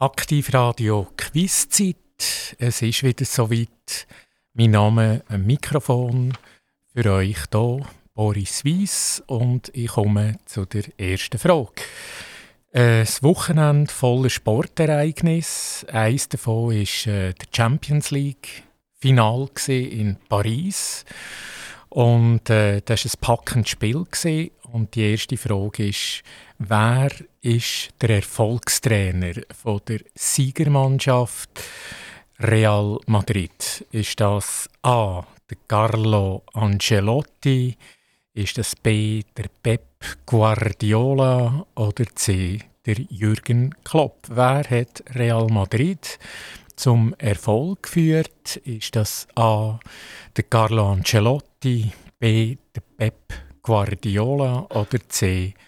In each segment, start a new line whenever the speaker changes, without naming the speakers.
Aktivradio Quizzeit. Es ist wieder soweit. Mein Name am Mikrofon für euch hier, Boris Weiss, und ich komme zu der ersten Frage. Ein Wochenende voller Sportereignisse. Eines davon war äh, der Champions League Final in Paris. Und äh, das war ein packendes Spiel. Und die erste Frage ist, wer ist der Erfolgstrainer von der Siegermannschaft Real Madrid? Ist das A. der Carlo Ancelotti? Ist das B. der Pep Guardiola oder C. der Jürgen Klopp? Wer hat Real Madrid zum Erfolg geführt? Ist das A. der Carlo Ancelotti, B. der Pep Guardiola oder C. der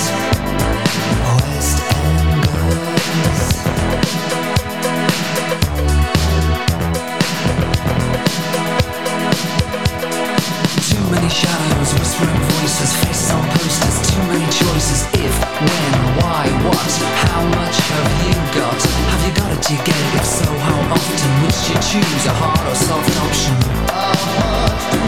many shadows, whispering voices, faces on posters, too many choices. If, when, why, what, how much have you got? Have you got it, do you get it? If so, how often? Which you choose, a hard or soft option?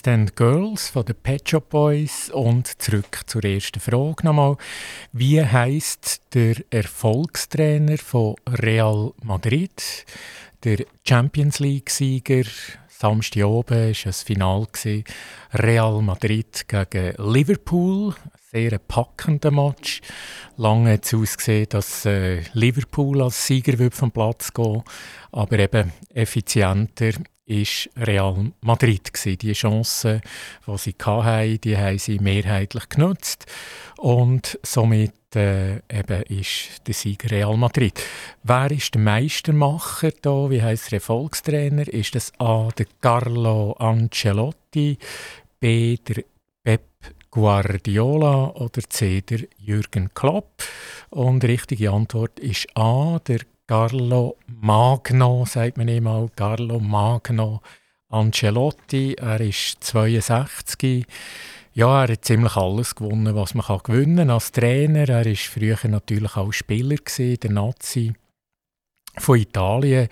West End Girls von den Pet Shop Boys und zurück zur ersten Frage nochmal. Wie heißt der Erfolgstrainer von Real Madrid?
der Champions League-Sieger. Samstag oben war ein Final. Real Madrid gegen Liverpool. Sehr packender Match. Lange hat es ausgesehen, dass äh, Liverpool als Sieger vom Platz gehen aber eben effizienter ist Real Madrid gewesen. Die Chancen, die sie hatten, die haben sie mehrheitlich genutzt und somit äh, eben ist der Sieg Real Madrid. Wer ist der Meistermacher da? Wie heißt der Erfolgstrainer? Ist das A. der Carlo Ancelotti, B. der Pep Guardiola oder C. der Jürgen Klopp? Und die richtige Antwort ist A. der Carlo Magno, sagt man immer, Carlo Magno Ancelotti. Er ist 62. Ja, er hat ziemlich alles gewonnen, was man gewinnen kann als Trainer. Er war früher natürlich auch Spieler gewesen, der Nazi von Italien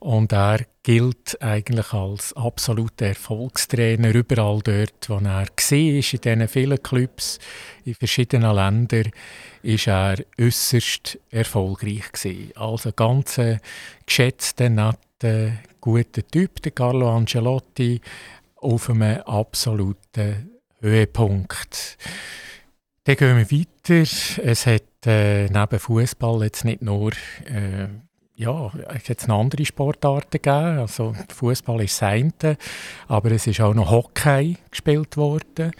und er gilt eigentlich als absoluter Erfolgstrainer überall dort, wo er war, in diesen vielen Clubs in verschiedenen Ländern, ist er äußerst erfolgreich gewesen. Also ganz geschätzter, netter, guter Typ, der Carlo Ancelotti, auf einem absoluten Höhepunkt. Dann gehen wir weiter. Es hat äh, neben Fußball jetzt nicht nur äh, ja, es hat noch andere Sportarten gegeben. Also Fußball ist das eine, aber es ist auch noch Hockey gespielt worden.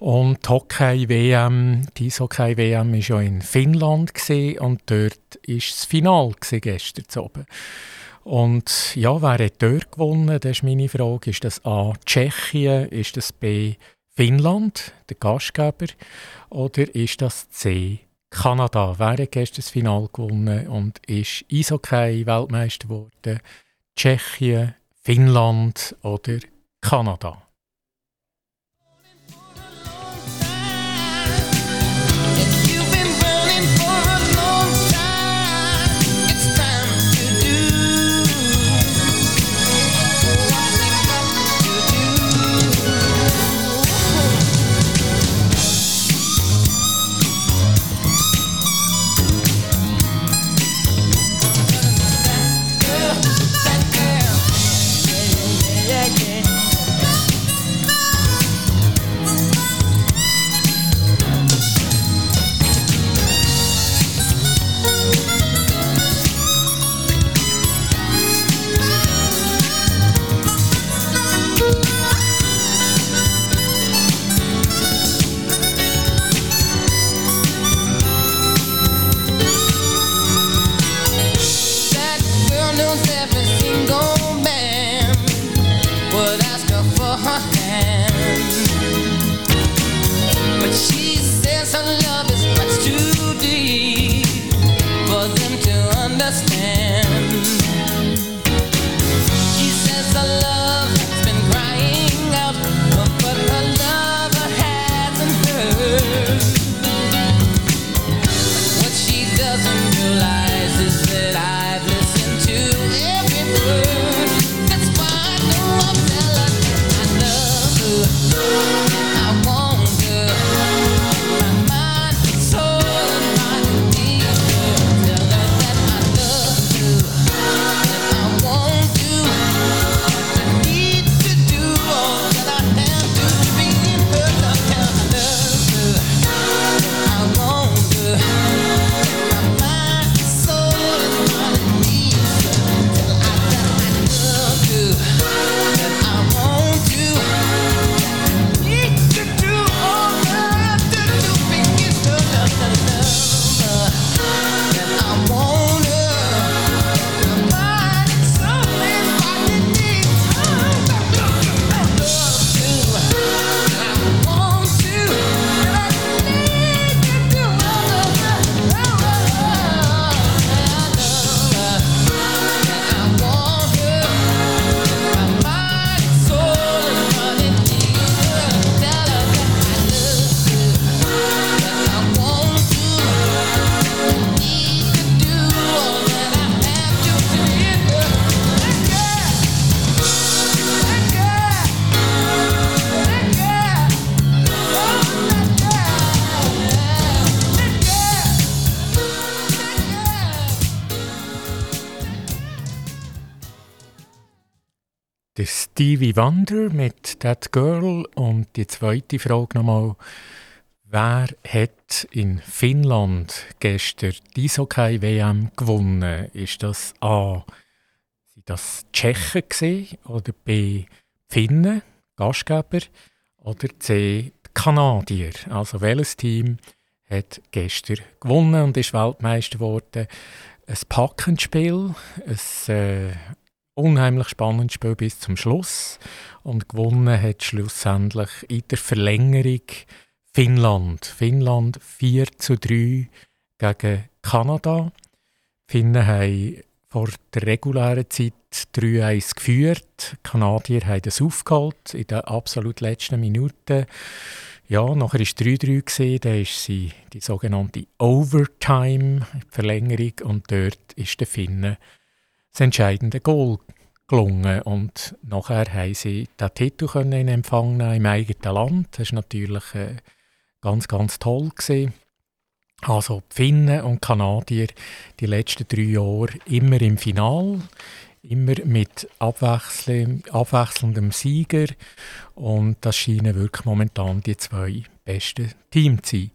Und die Hockey-WM, die Eishockey-WM war ja in Finnland und dort war das Finale gestern oben. Und ja, wer hat dort gewonnen? Das ist meine Frage. Ist das A. Tschechien? Ist das B. Finnland, der Gastgeber? Oder ist das C. Kanada. Gestern das Finale gewonnen und ist Eishockey-Weltmeister geworden? Tschechien, Finnland oder Kanada? Stevie Wonder mit That Girl und die zweite Frage nochmal. Wer hat in Finnland gestern die Eishockey WM gewonnen? Ist das A. Sind das Tschechen oder B. Finnen, Gastgeber oder C. Kanadier? Also welches Team hat gestern gewonnen und ist Weltmeister geworden? Ein packendes Spiel, ein äh, unheimlich spannendes Spiel bis zum Schluss. Und gewonnen hat schlussendlich in der Verlängerung Finnland. Finnland 4 zu 3 gegen Kanada. Die Finnen haben vor der regulären Zeit 3-1 geführt. Die Kanadier haben das aufgeholt in den absolut letzten Minuten. Ja, nachher war es 3-3, dann ist sie die sogenannte Overtime, Verlängerung, und dort ist der Finnen das entscheidende Goal gelungen. Und nachher haben sie den Titel können in Empfang nehmen im eigenen Land. Das war natürlich äh, ganz, ganz toll. Gewesen. Also die Finnen und Kanadier die letzten drei Jahre immer im Final, immer mit abwechselndem Sieger. Und das scheinen wirklich momentan die zwei besten Teams zu sein.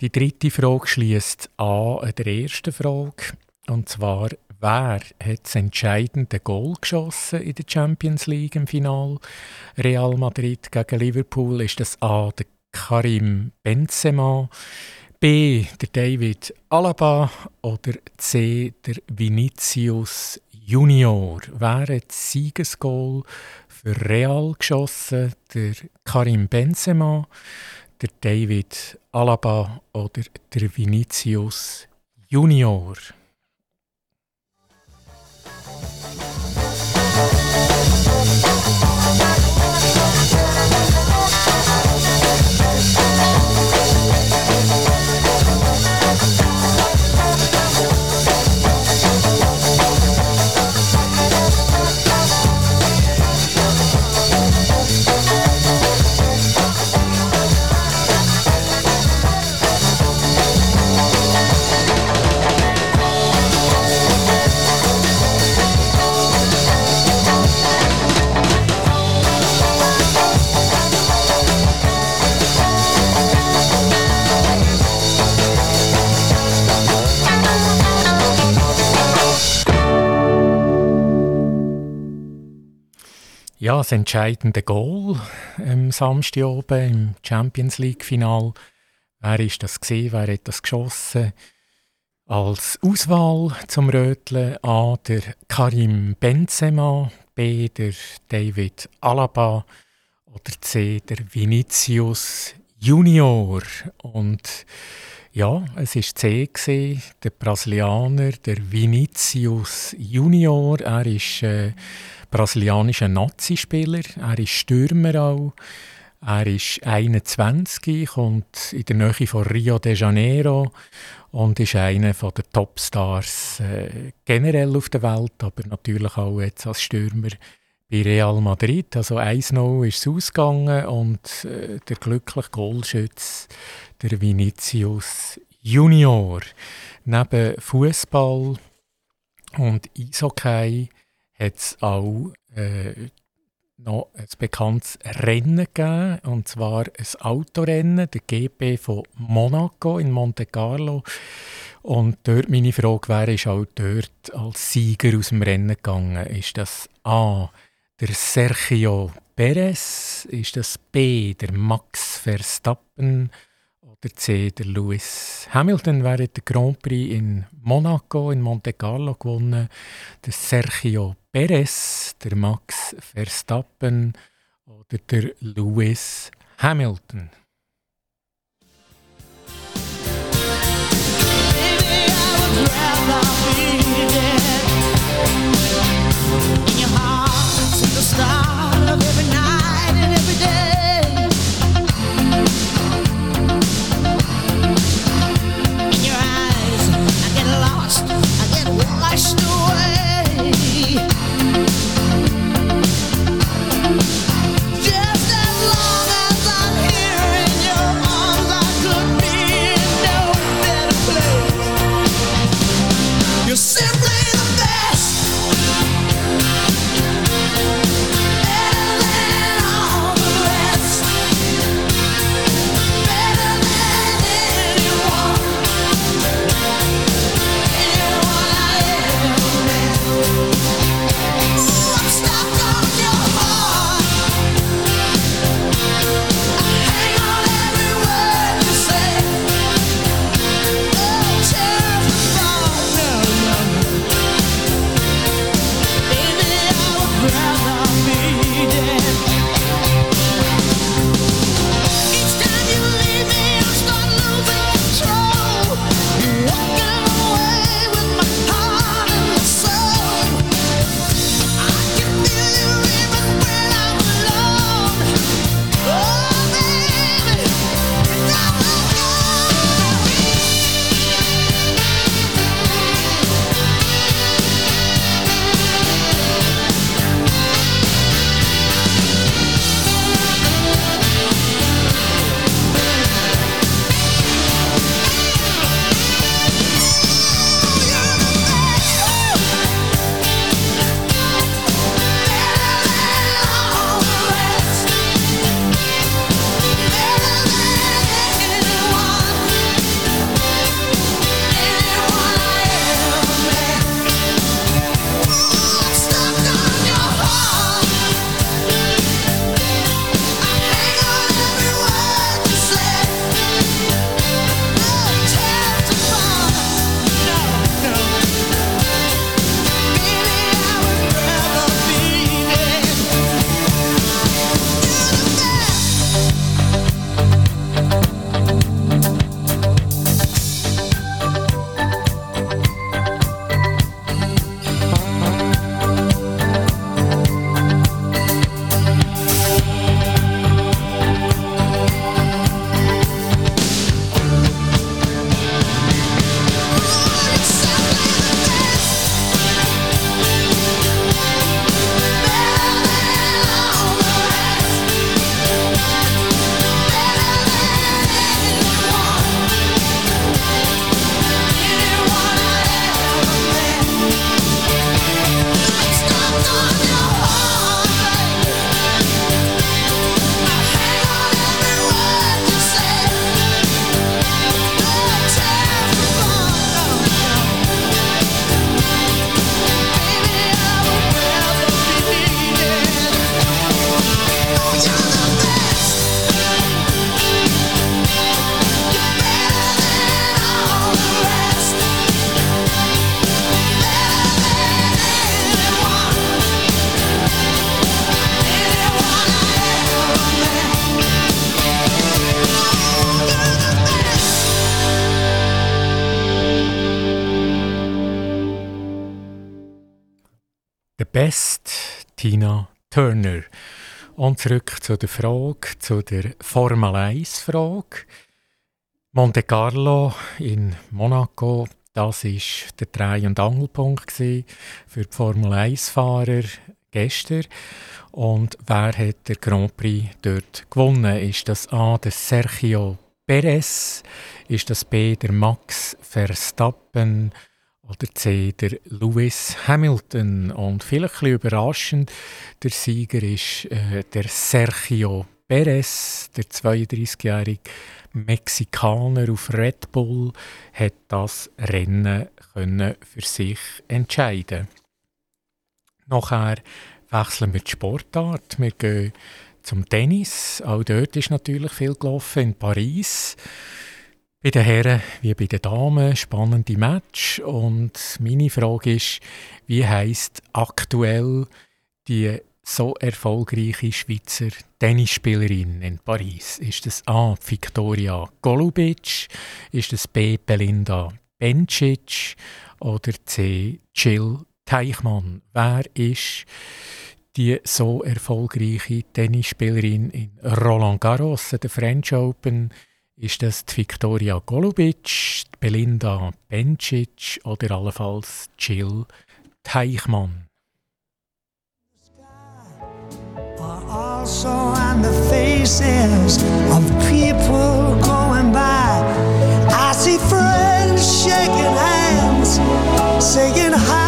Die dritte Frage schließt an der ersten Frage. Und zwar, wer hat das entscheidende Goal geschossen in der Champions League im Final? Real Madrid gegen Liverpool ist das A. der Karim Benzema, B. der David Alaba oder C. der Vinicius Junior. Wer hat das Siegesgoal für Real geschossen? Der Karim Benzema, der David Alaba oder der Vinicius Junior? Ja, das entscheidende Goal am Samstag oben im Champions League-Final. Wer ist das gesehen? Wer hat das geschossen? Als Auswahl zum Röteln A. der Karim Benzema, B. der David Alaba oder C. der Vinicius Junior. Und ja, es ist C gewesen, der Brasilianer, der Vinicius Junior. Er ist äh, brasilianischer Nazispieler. Er ist Stürmer auch. Er ist 21, kommt in der Nähe von Rio de Janeiro und ist einer der Topstars äh, generell auf der Welt, aber natürlich auch jetzt als Stürmer bei Real Madrid. Also 1-0 ist es ausgegangen und äh, der glückliche Goalschütz, der Vinicius Junior. Neben Fußball und Eishockey hat es auch äh, noch ein bekanntes Rennen gegeben, und zwar ein Autorennen, der GP von Monaco in Monte Carlo. Und dort meine Frage wäre, ist auch dort als Sieger aus dem Rennen gegangen? Ist das A, der Sergio Perez? Ist das B, der Max Verstappen? Der C, der Lewis Hamilton, während der Grand Prix in Monaco, in Monte Carlo gewonnen. Der Sergio Perez, der Max Verstappen oder der Lewis Hamilton. Best, Tina Turner. Und zurück zu der Frage, zu der Formel 1 Frage. Monte Carlo in Monaco, das ist der Dreh- und Angelpunkt für die Formel 1-Fahrer gestern. Und wer hat den Grand Prix dort gewonnen? Ist das A. der Sergio Perez? Ist das B. der Max Verstappen? Oder C, der Lewis Hamilton. Und vielleicht ein überraschend, der Sieger ist äh, der Sergio Perez, der 32-jährige Mexikaner auf Red Bull, hat das Rennen können für sich entscheiden. Nachher wechseln wir die Sportart. Wir gehen zum Tennis. Auch dort ist natürlich viel gelaufen in Paris. Bei den Herren wie bei den Damen spannende Match und meine Frage ist, wie heißt aktuell die so erfolgreiche Schweizer Tennisspielerin in Paris? Ist das A. Victoria Golubic, ist das B. Belinda Bencic oder C. Jill Teichmann? Wer ist die so erfolgreiche Tennisspielerin in Roland Garros, der French Open? Ist das die Viktoria Golubic, die Belinda Bencic oder allenfalls Jill Teichmann? Also on the faces of people going by I see friends shaking hands Saying how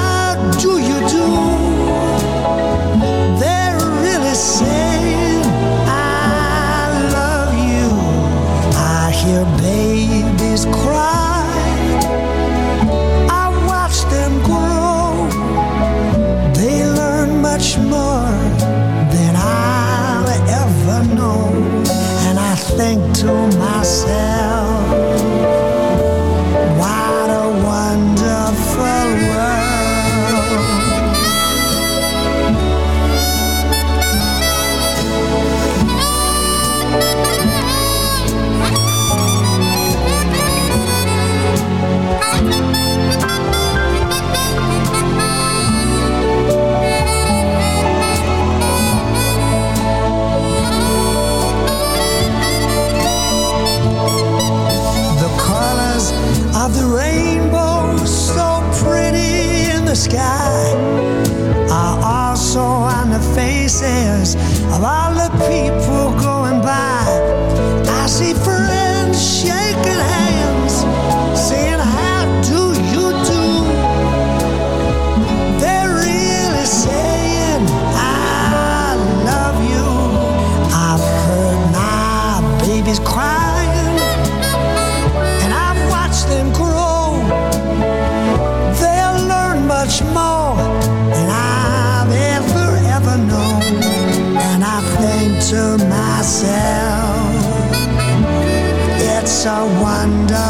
it's a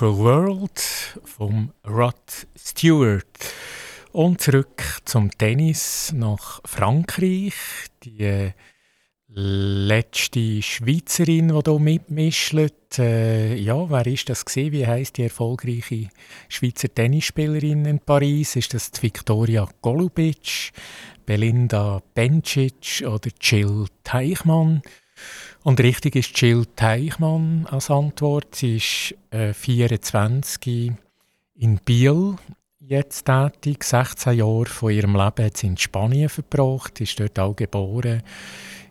Wonderful World vom Rod Stewart. Und zurück zum Tennis nach Frankreich. Die äh, letzte Schweizerin, die hier mitmischt. Äh, ja, wer ist das gesehen? Wie heißt die erfolgreiche Schweizer Tennisspielerin in Paris? Ist das Viktoria Golubic, Belinda Bencic oder Jill Teichmann? Und richtig ist Jill Teichmann als Antwort. Sie ist äh, 24 in Biel jetzt tätig. 16 Jahre von ihrem Leben hat sie in Spanien verbracht, ist dort auch geboren.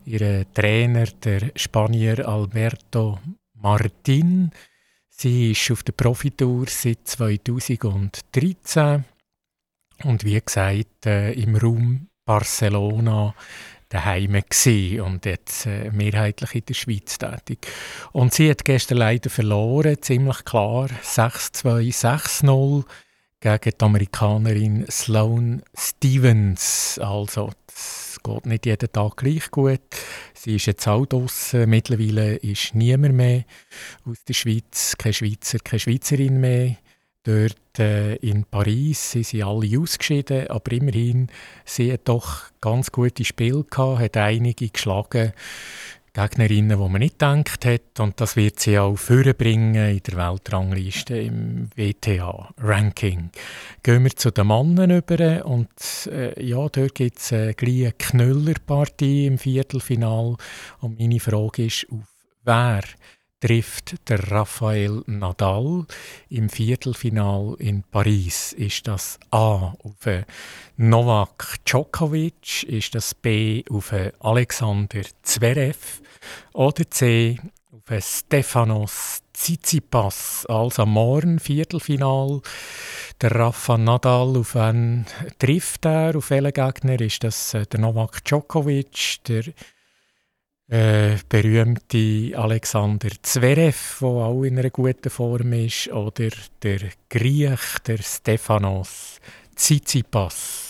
Ihr Trainer, der Spanier Alberto Martin, sie ist auf der Profitour seit 2013 und wie gesagt äh, im Raum Barcelona daheim gewesen und jetzt äh, mehrheitlich in der Schweiz tätig. Und sie hat gestern leider verloren, ziemlich klar, 6-2, 6-0 gegen die Amerikanerin Sloane Stevens. Also, es geht nicht jeden Tag gleich gut. Sie ist jetzt auch draussen. Mittlerweile ist niemand mehr aus der Schweiz, kein Schweizer, keine Schweizerin mehr. Dort äh, in Paris sie sind alle ausgeschieden, aber immerhin, sie hat doch ganz gute Spiele gehabt, hat einige geschlagen. Gegnerinnen, die man nicht gedacht hat. Und das wird sie auch vorbringen in der Weltrangliste im WTA-Ranking. Gehen wir zu den Männern über. Und äh, ja, dort gibt es äh, eine Knüllerpartie im Viertelfinal. Und meine Frage ist, auf wer trifft der Rafael Nadal im Viertelfinal in Paris. Ist das A auf Novak Djokovic? Ist das B auf Alexander Zverev? Oder C auf Stefanos Tsitsipas? Also morgen Viertelfinal. Der Rafa Nadal, auf wen trifft er? Auf welchen Gegner? Ist das äh, der Novak Djokovic, der äh, berühmte Alexander Zverev, der auch in einer guten Form ist, oder der Griech, der Stefanos Tsitsipas.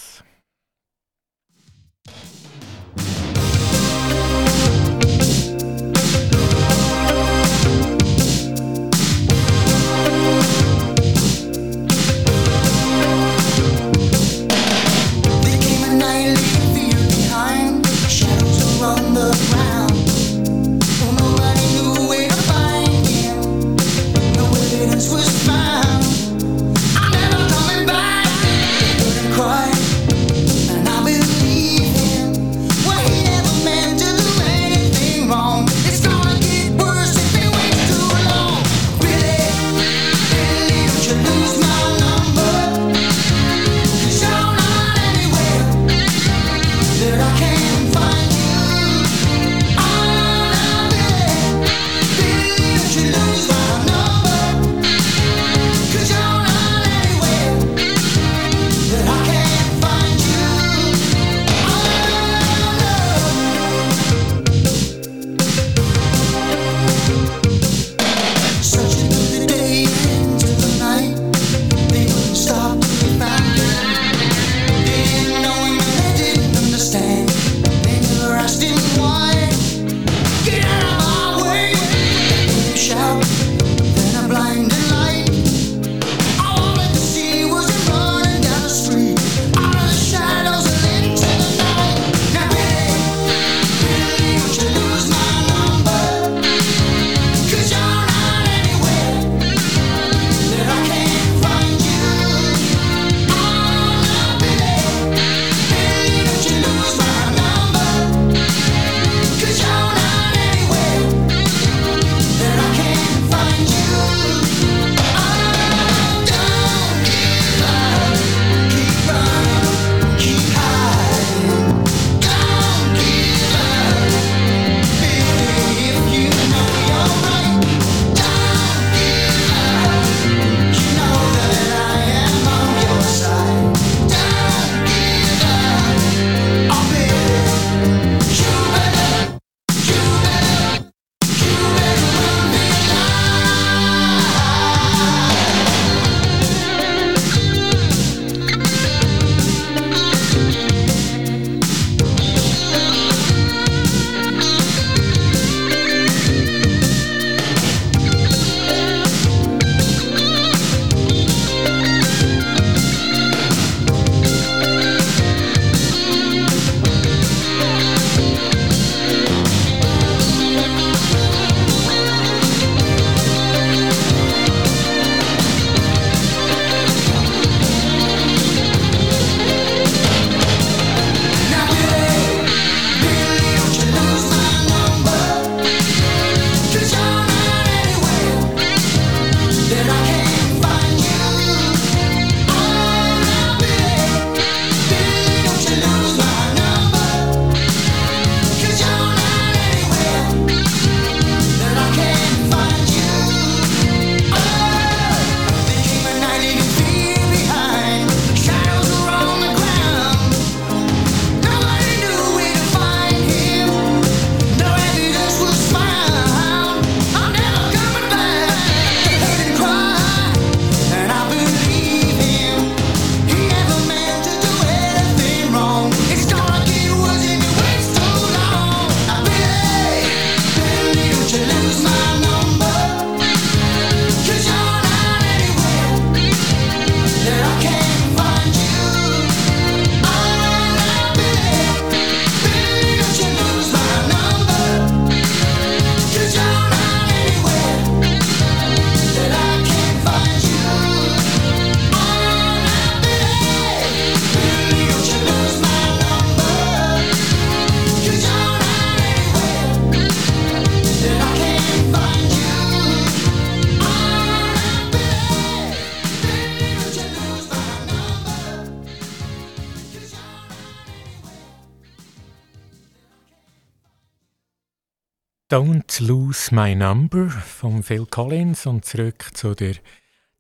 My Number von Phil Collins und zurück zu der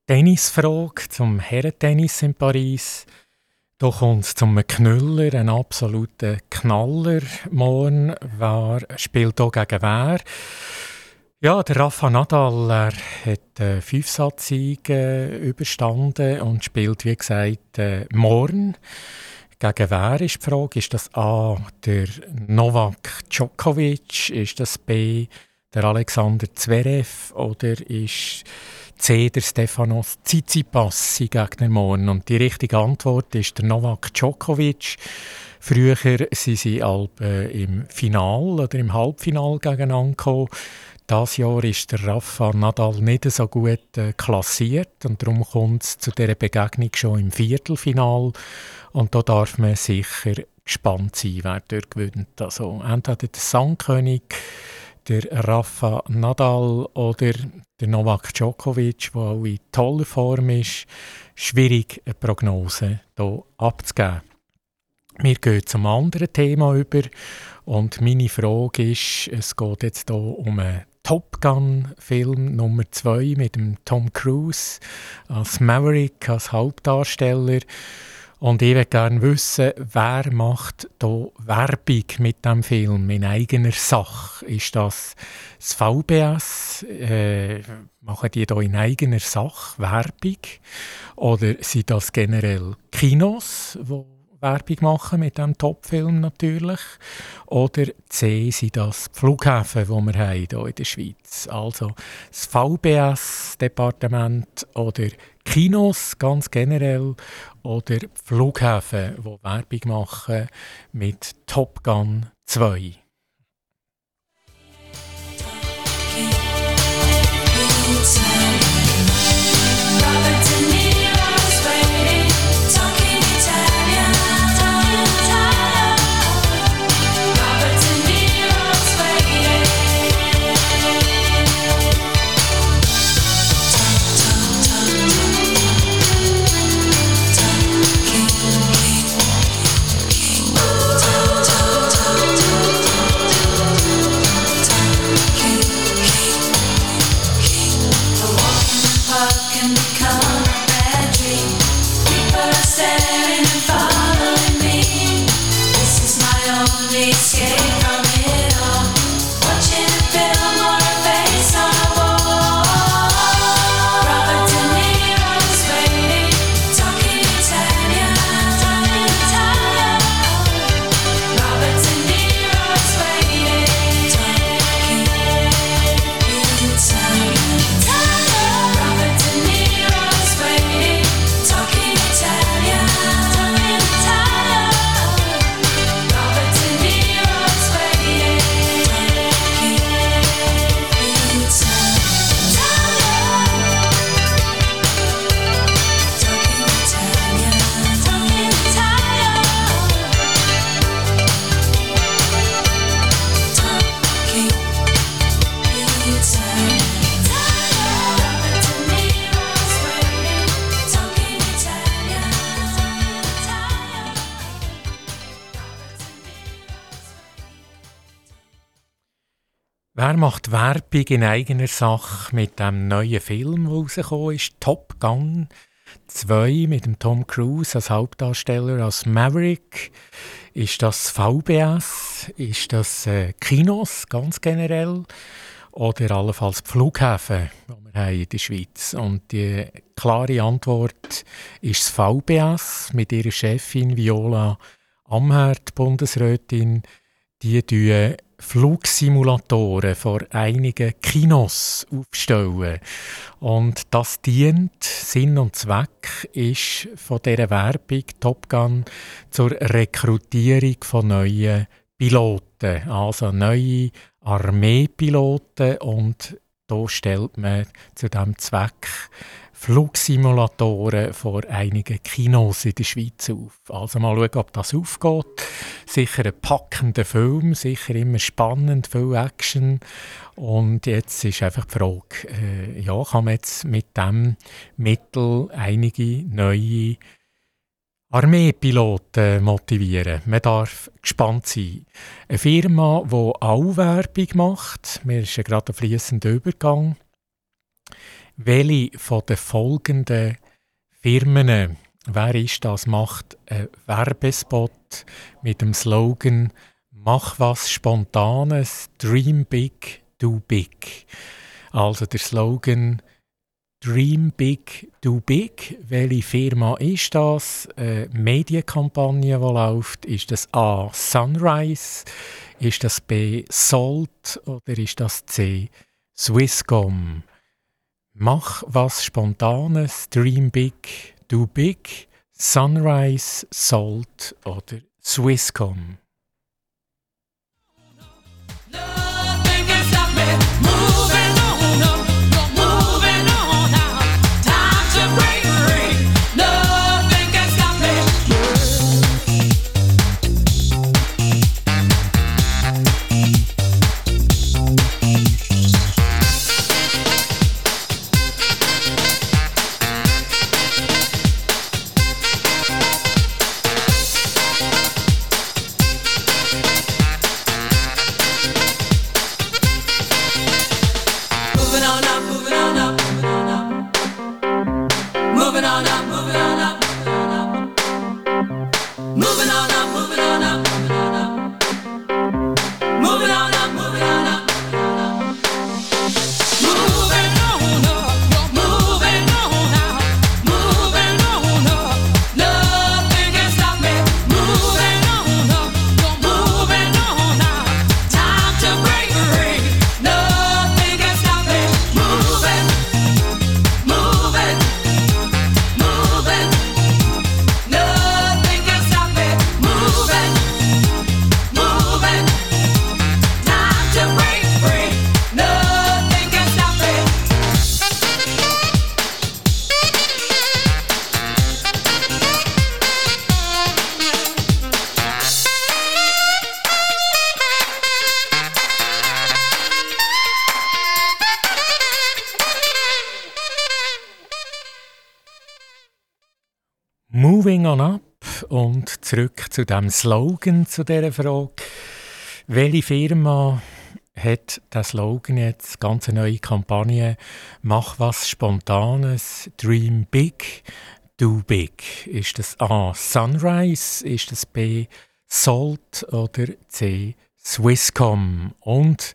Tennisfrage, zum Herrentennis in Paris. Da kommt es zum Knüller, ein absoluter Knaller morgen. Wer spielt hier gegen wer? Ja, der Rafa Nadal er hat äh, fünf Satzsiege überstanden und spielt, wie gesagt, äh, morgen. Gegen wer ist die Frage? Ist das A, der Novak Djokovic? Ist das B, der Alexander Zverev? Oder ist C, der Stefanos Tsitsipas sein Gegner morgen? Und die richtige Antwort ist der Novak Djokovic. Früher sind sie äh, im Final oder im Halbfinal gegeneinander gekommen. Das Jahr ist der Rafa Nadal nicht so gut äh, klassiert und darum kommt es zu dieser Begegnung schon im Viertelfinal. Und da darf man sicher gespannt sein, wer dort gewinnt. Also entweder der Sandkönig, der Rafa Nadal oder der Novak Djokovic, der auch in toller Form ist. Schwierig, eine Prognose hier abzugeben. Wir gehen zum anderen Thema über und meine Frage ist, es geht jetzt hier um einen Top Gun-Film Nummer 2 mit dem Tom Cruise als Maverick, als Hauptdarsteller. Und ich würde gerne wissen, wer macht hier Werbung mit dem Film in eigener Sache? Ist das das VBS? Äh, machen die hier in eigener Sache Werbung? Oder sind das generell Kinos, die Werbung machen mit diesem Topfilm natürlich. Oder C sind das die Flughäfen, die wir haben hier in der Schweiz. Also das VBS-Departement oder Kinos ganz generell oder Flughäfen, die Werbung machen mit Top Gun 2. Werbung in eigener Sache mit dem neuen Film, der rausgekommen ist? Top Gun 2 mit dem Tom Cruise als Hauptdarsteller, als Maverick. Ist das VBS? Ist das äh, Kinos ganz generell? Oder allenfalls die Flughäfen, die wir haben in der Schweiz? Und die klare Antwort ist das VBS mit ihrer Chefin Viola Amherd, Bundesrätin. Die tun Flugsimulatoren vor einigen Kinos aufstellen. Und das dient, Sinn und Zweck ist von dieser Werbung Top Gun zur Rekrutierung von neuen Piloten, also neue Armeepiloten und da stellt man zu diesem Zweck Flugsimulatoren vor einigen Kinos in der Schweiz auf. Also mal schauen, ob das aufgeht. Sicher ein packender Film, sicher immer spannend, viel Action. Und jetzt ist einfach die Frage, äh, ja, kann man jetzt mit diesem Mittel einige neue Armeepiloten motivieren. Man darf gespannt sein. Eine Firma, die auch Werbung macht, mir ist ja gerade ein fließender Übergang. Welche von den folgenden Firmen, wer ist das, macht einen Werbespot mit dem Slogan Mach was Spontanes, Dream Big, Do Big. Also der Slogan Dream Big, Do Big. Welche Firma ist das? Eine Medienkampagne, die läuft. Ist das A. Sunrise? Ist das B. Salt? Oder ist das C. Swisscom? Mach was Spontanes. Dream Big, Do Big. Sunrise, Salt oder Swisscom. Moving zu dem Slogan zu dieser Frage. Welche Firma hat der Slogan jetzt? Ganz neue Kampagne. Mach was Spontanes, Dream Big, Do Big. Ist das A. Sunrise? Ist das B. Salt oder C. Swisscom. Und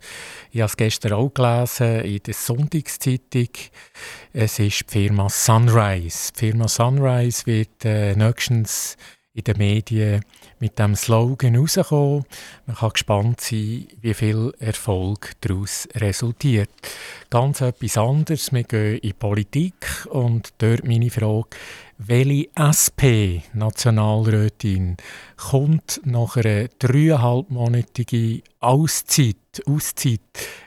ich habe es gestern auch gelesen in der Sonntagszeitung. Es ist die Firma Sunrise. Die Firma Sunrise wird äh, nächstens in den Medien mit dem Slogan rauskommen. Man kann gespannt sein, wie viel Erfolg daraus resultiert. Ganz etwas anderes. Wir gehen in die Politik und dort meine Frage, welche SP-Nationalrätin kommt nach einer dreieinhalbmonatigen Auszeit, Auszeit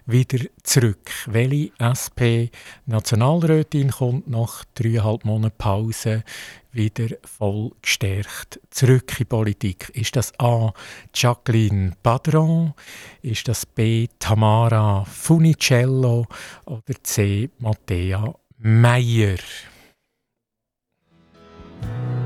wieder zurück? Welche SP-Nationalrätin kommt nach dreieinhalb Monaten Pause wieder voll gestärkt zurück in Politik? Ist das A. Jacqueline Padron? Ist das B. Tamara Funicello? Oder C. Mattea Meyer? Thank you.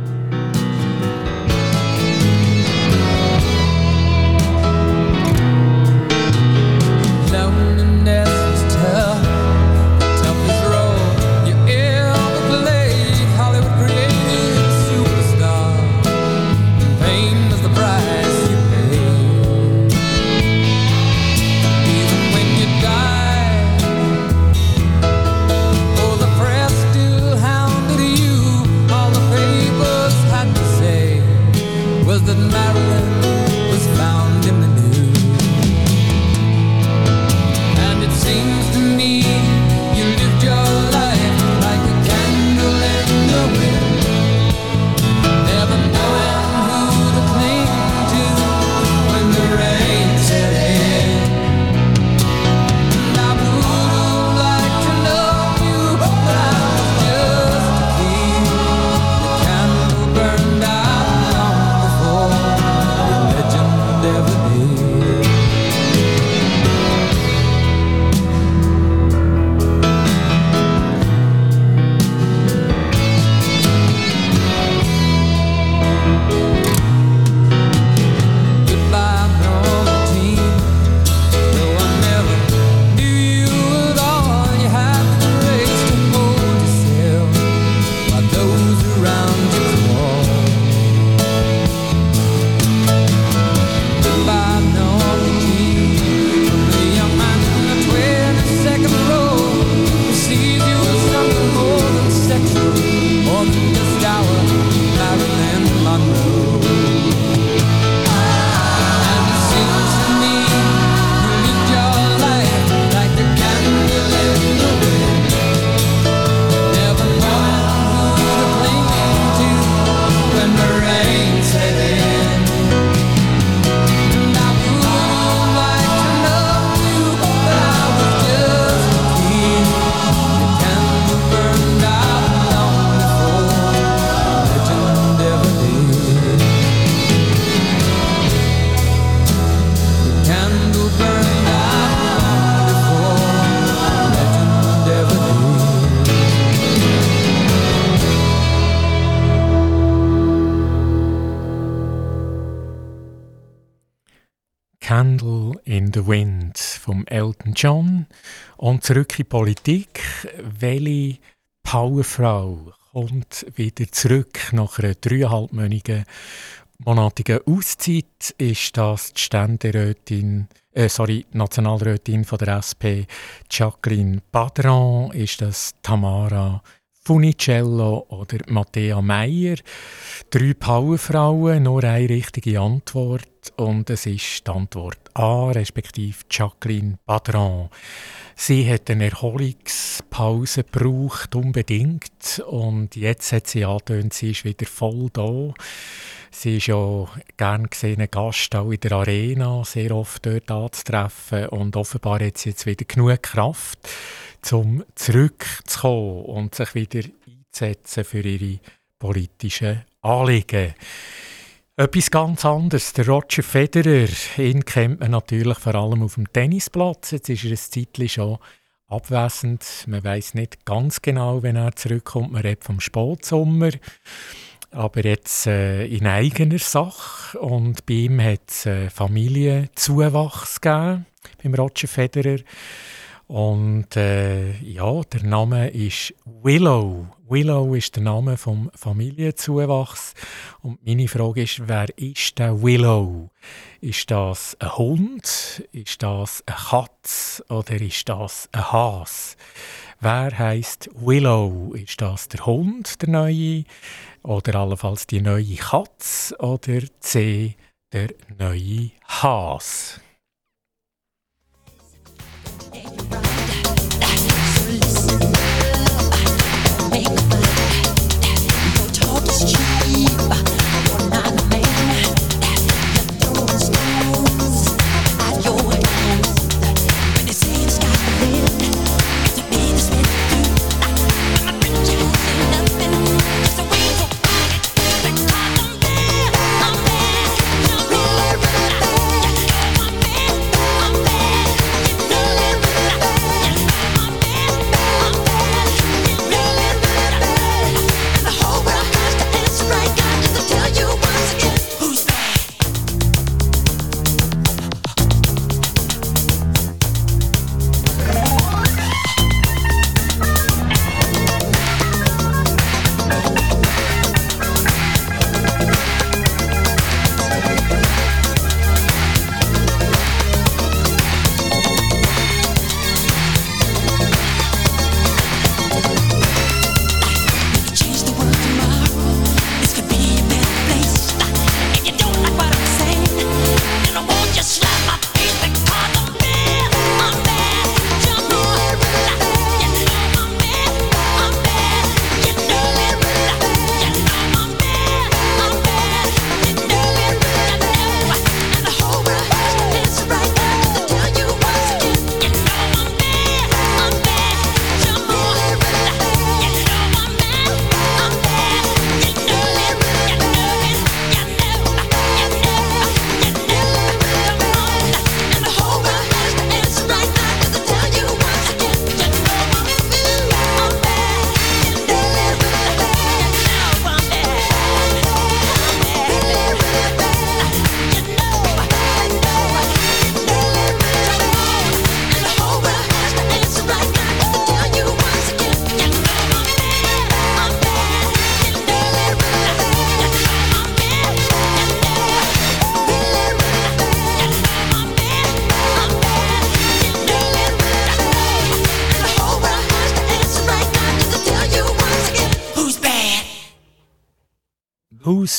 John. Und zurück in die Politik. Welche Powerfrau kommt wieder zurück nach einer dreieinhalbmonatigen monatigen Auszeit? Ist das die Ständerätin, äh, sorry, Nationalrätin von der SP, Jacqueline Badran? Ist das Tamara Funicello oder Mattea Meyer. Drei Powerfrauen, nur eine richtige Antwort. Und es ist die Antwort A, respektive Jacqueline Badran. Sie hat eine Erholungspause gebraucht, unbedingt. Und jetzt hat sie angetönt, sie ist wieder voll da. Sie ist ja gern gesehener Gast auch in der Arena, sehr oft dort anzutreffen. Und offenbar hat sie jetzt wieder genug Kraft um zurückzukommen und sich wieder einzusetzen für ihre politischen Anliegen. Etwas ganz anderes, der Roger Federer, ihn kennt man natürlich vor allem auf dem Tennisplatz. Jetzt ist er ein Zeitchen schon abwesend. Man weiß nicht ganz genau, wenn er zurückkommt. Man redet vom Sportsommer. Aber jetzt äh, in eigener Sache. Und bei ihm hat es äh, Familienzuwachs gegeben, beim Roger Federer. Und äh, ja, der Name ist Willow. Willow ist der Name vom Familienzuwachs. Und meine Frage ist, wer ist der Willow? Ist das ein Hund? Ist das eine Katze? Oder ist das ein Hase? Wer heißt Willow? Ist das der Hund, der neue? Oder allenfalls die neue Katze? Oder C, der neue Hase? Make money, don't talk is cheap.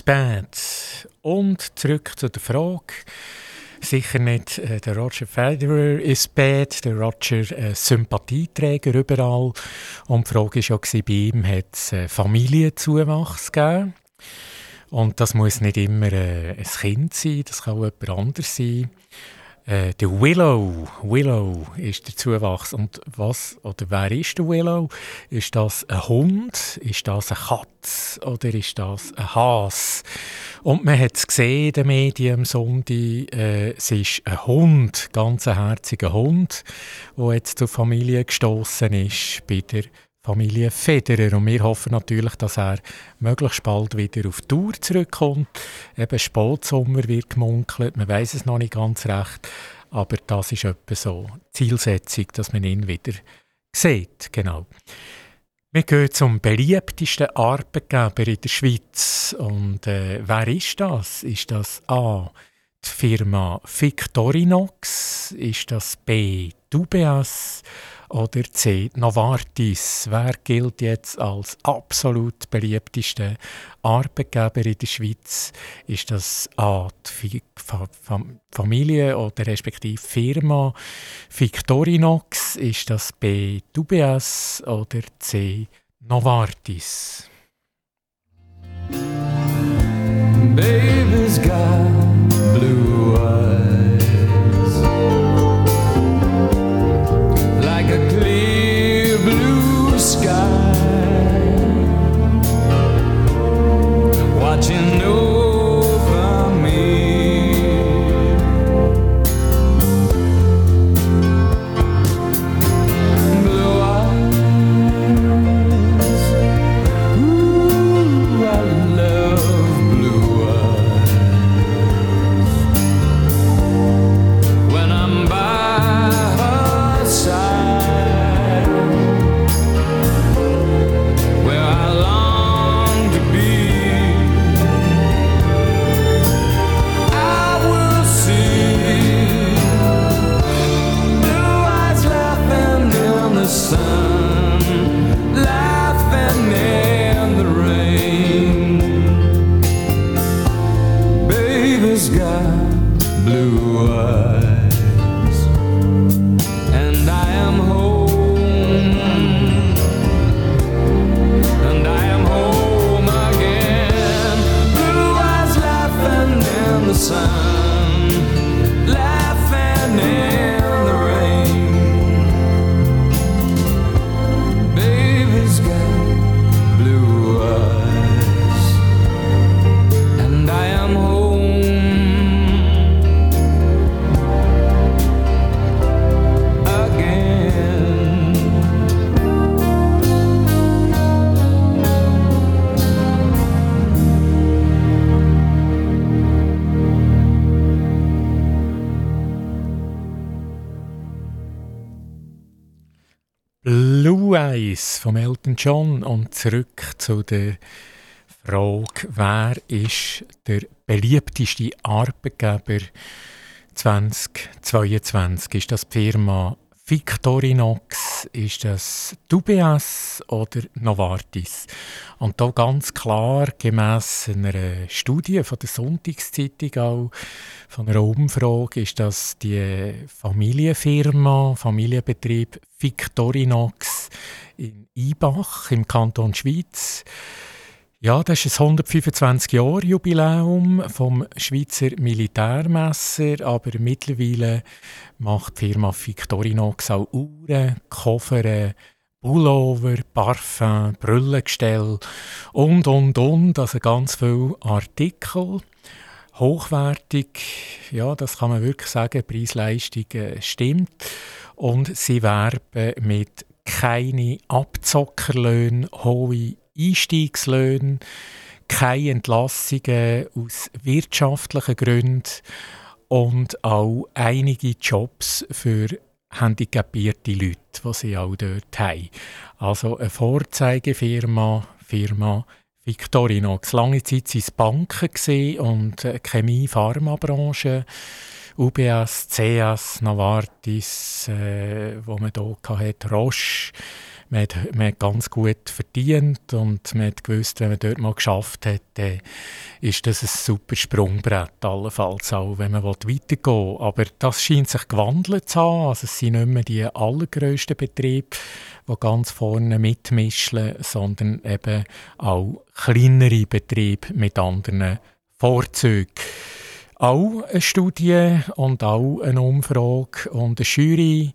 Bad. Und zurück zu der Frage. Sicher nicht äh, der Roger Federer ist bad, der Roger äh, Sympathieträger überall. Und die Frage war ja, bei ihm hat es äh, Familienzuwachs gegeben. Und das muss nicht immer äh, ein Kind sein, das kann auch jemand anders sein. Äh, der Willow, Willow ist der Zuwachs. Und was, oder wer ist der Willow? Ist das ein Hund? Ist das eine Katze? Oder ist das ein Hase? Und man hat es gesehen in den Medien am äh, es ist ein Hund, ein ganz herziger Hund, der jetzt zur Familie gestoßen ist bei der Familie Federer. Und wir hoffen natürlich, dass er möglichst bald wieder auf Tour zurückkommt. Eben Spätsommer wird gemunkelt, man weiß es noch nicht ganz recht, aber das ist etwa so Zielsetzung, dass man ihn wieder sieht. Genau. Wir gehen zum beliebtesten Arbeitgeber in der Schweiz. Und äh, wer ist das? Ist das A. die Firma Victorinox? Ist das B. UBS? Oder C. Novartis. Wer gilt jetzt als absolut beliebtester Arbeitgeber in der Schweiz? Ist das A. die Familie oder respektive Firma Victorinox? Ist das B. UBS oder C. Novartis? Baby's got Eyes von Elton John und zurück zu der Frage, wer ist der beliebteste Arbeitgeber 2022? Ist das die Firma Victorinox, ist das Dubias oder Novartis? Und da ganz klar, gemäss einer Studie von der Sonntagszeitung auch, von einer Umfrage, ist das die Familienfirma, Familienbetrieb Victorinox in Ibach im Kanton Schweiz. Ja, das ist ein 125 Jahre Jubiläum vom Schweizer Militärmesser, aber mittlerweile macht die Firma Victorinox auch Uhren, Koffer, Pullover, Parfum, Brillengestell und, und, und. Also ganz viele Artikel. Hochwertig, ja, das kann man wirklich sagen. Preis-Leistung stimmt. Und sie werben mit keine Abzockerlöhne, hohe Einstiegslöhne, keine Entlassungen aus wirtschaftlichen Gründen und auch einige Jobs für handicapierte Leute, die sie auch dort haben. Also eine Vorzeigefirma, Firma Victorinox. Lange Zeit waren es Banken und Chemie-, Pharmabranche. UBS, CS, Novartis, äh, wo man hier hatte, Roche. Man hat, man hat ganz gut verdient und man hat gewusst, wenn man dort mal geschafft hat, dann ist das ein super Sprungbrett, allenfalls auch, wenn man weitergehen will. Aber das scheint sich gewandelt zu haben. Also es sind nicht mehr die allergrössten Betriebe, die ganz vorne mitmischen, sondern eben auch kleinere Betriebe mit anderen Vorzügen. Auch eine Studie und auch eine Umfrage und eine Jury,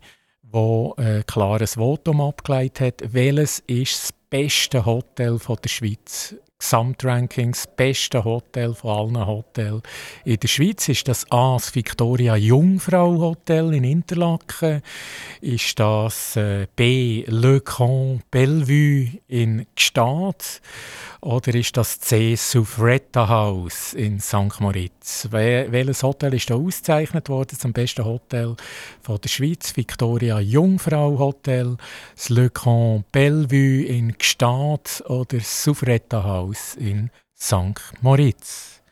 die ein klares Votum abgeleitet hat, welches ist das beste Hotel der Schweiz Gesamtrankings, beste Hotel von allen Hotels in der Schweiz. Ist das A, das Victoria Jungfrau Hotel in Interlaken? Ist das äh, B, Le Camp Bellevue in Gstaad? Oder ist das C Soufretta House in St. Moritz? welches Hotel ist da ausgezeichnet worden zum besten Hotel von der Schweiz? Victoria Jungfrau Hotel, das Le Camp Bellevue in Gstaad oder das Soufretta House in St. Moritz?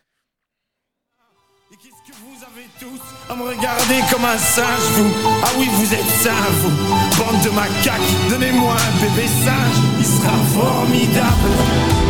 À me regarder comme un singe, vous. Ah oui, vous êtes singe, vous. Bande de macaques, donnez-moi un bébé singe. Il sera formidable.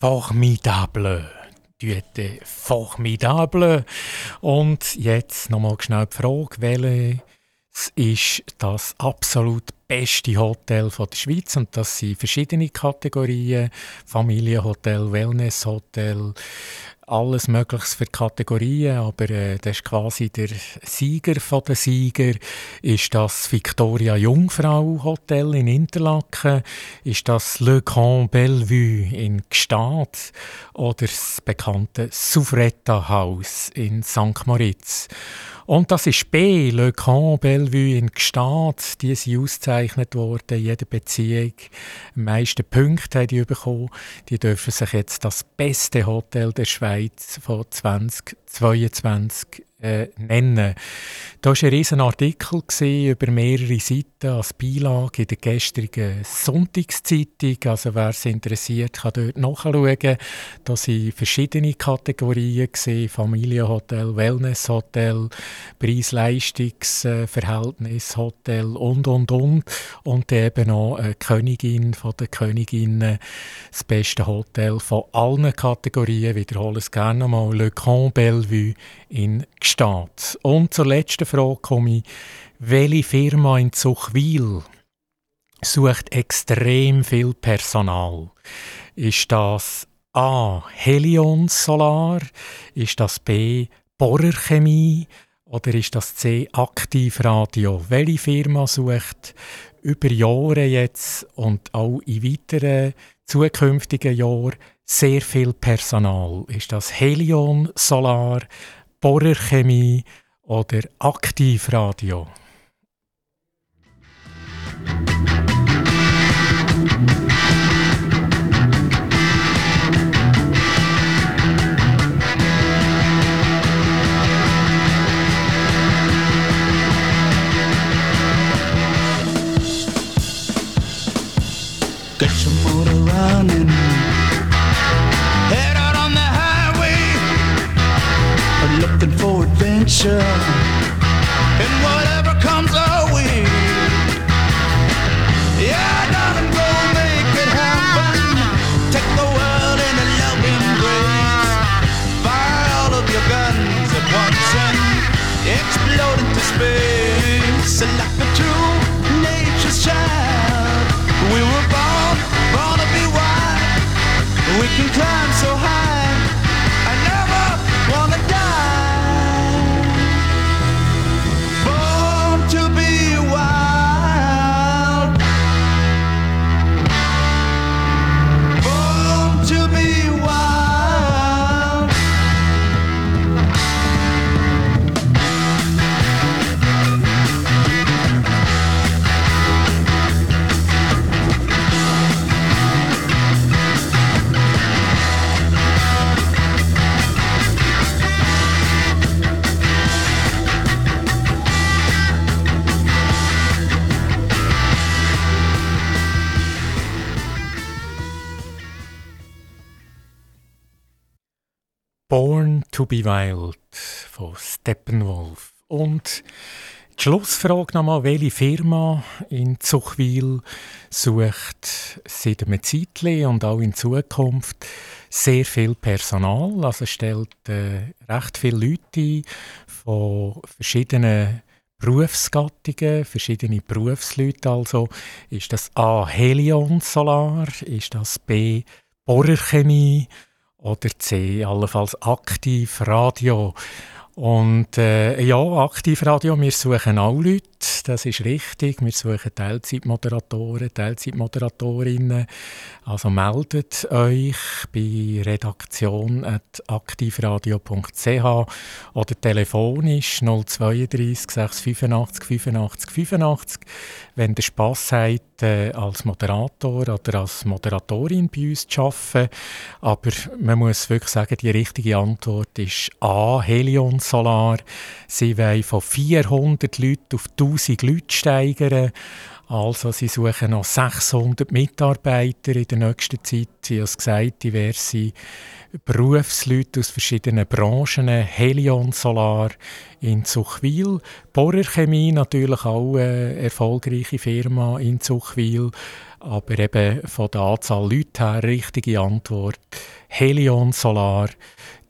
Formidable. Du hätte formidable. Und jetzt nochmal schnell die Frage, welches ist das absolut beste Hotel von der Schweiz? Und das sind verschiedene Kategorien. Familienhotel, Wellnesshotel, alles Mögliches für Kategorien, aber äh, das ist quasi der Sieger von den Sieger. Ist das Victoria Jungfrau Hotel in Interlaken? Ist das Le Grand Bellevue in Gstaad? Oder das bekannte Souvretta House in St. Moritz? Und das ist B, Le Camp Bellevue in Gstaad. Die sind ausgezeichnet worden, jede Beziehung. Die meisten Punkte haben die bekommen. Die dürfen sich jetzt das beste Hotel der Schweiz von 2022 äh, nennen. Da war ein riesen Artikel über mehrere Seiten als Beilage in der gestrigen Sonntagszeitung. Also wer es interessiert, kann dort nachschauen. Da waren verschiedene Kategorien, Familienhotel, Wellnesshotel, Preis-Leistungs-Verhältnis, Hotel und, und, und. Und eben auch eine Königin von den Königinnen, das beste Hotel von allen Kategorien. Wiederhole es gerne nochmal, Le Grand Bellevue in Gstaad. Und zur letzten Frage komme ich. Welche Firma in Zuchwil sucht extrem viel Personal? Ist das A. Helion Solar? Ist das B. Bohrerchemie? Oder ist das C. Aktivradio? Welche Firma sucht über Jahre jetzt und auch in weiteren zukünftigen Jahren sehr viel Personal? Ist das Helion Solar? Bohrerchemie oder Aktivradio.
Born to be Wild
von Steppenwolf. Und die Schlussfrage nochmal, welche Firma in Zuchwil sucht seit einem Zeitchen und auch in Zukunft sehr viel Personal, also stellt äh, recht viele Leute von verschiedenen Berufsgattungen, verschiedene Berufsleute also. Ist das A. Helion Solar, ist das B. Bohrerchemie oder C. allenfalls Aktiv Radio. Und äh, ja, Aktivradio, wir suchen auch Leute, das ist richtig. Wir suchen Teilzeitmoderatoren, Teilzeitmoderatorinnen. Also meldet euch bei redaktion.aktivradio.ch oder telefonisch 032 685 85 85, wenn ihr Spass habt, äh, als Moderator oder als Moderatorin bei uns zu arbeiten. Aber man muss wirklich sagen, die richtige Antwort ist A. Helion Solar. Sie wollen von 400 Leuten auf 1000 Leute steigern. Also sie suchen noch 600 Mitarbeiter in der nächsten Zeit. Sie haben gesagt, diverse Berufsleute aus verschiedenen Branchen. Helion Solar in Zuchwil. Bohrerchemie natürlich auch eine erfolgreiche Firma in Zuchwil. Aber eben von der Anzahl Leute her richtige Antwort. Helion Solar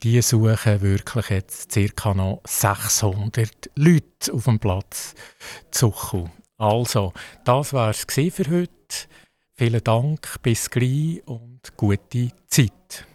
die suchen wirklich jetzt ca. noch 600 Leute auf dem Platz Zuchu. Also, das war es für heute. Vielen Dank, bis gleich und gute Zeit.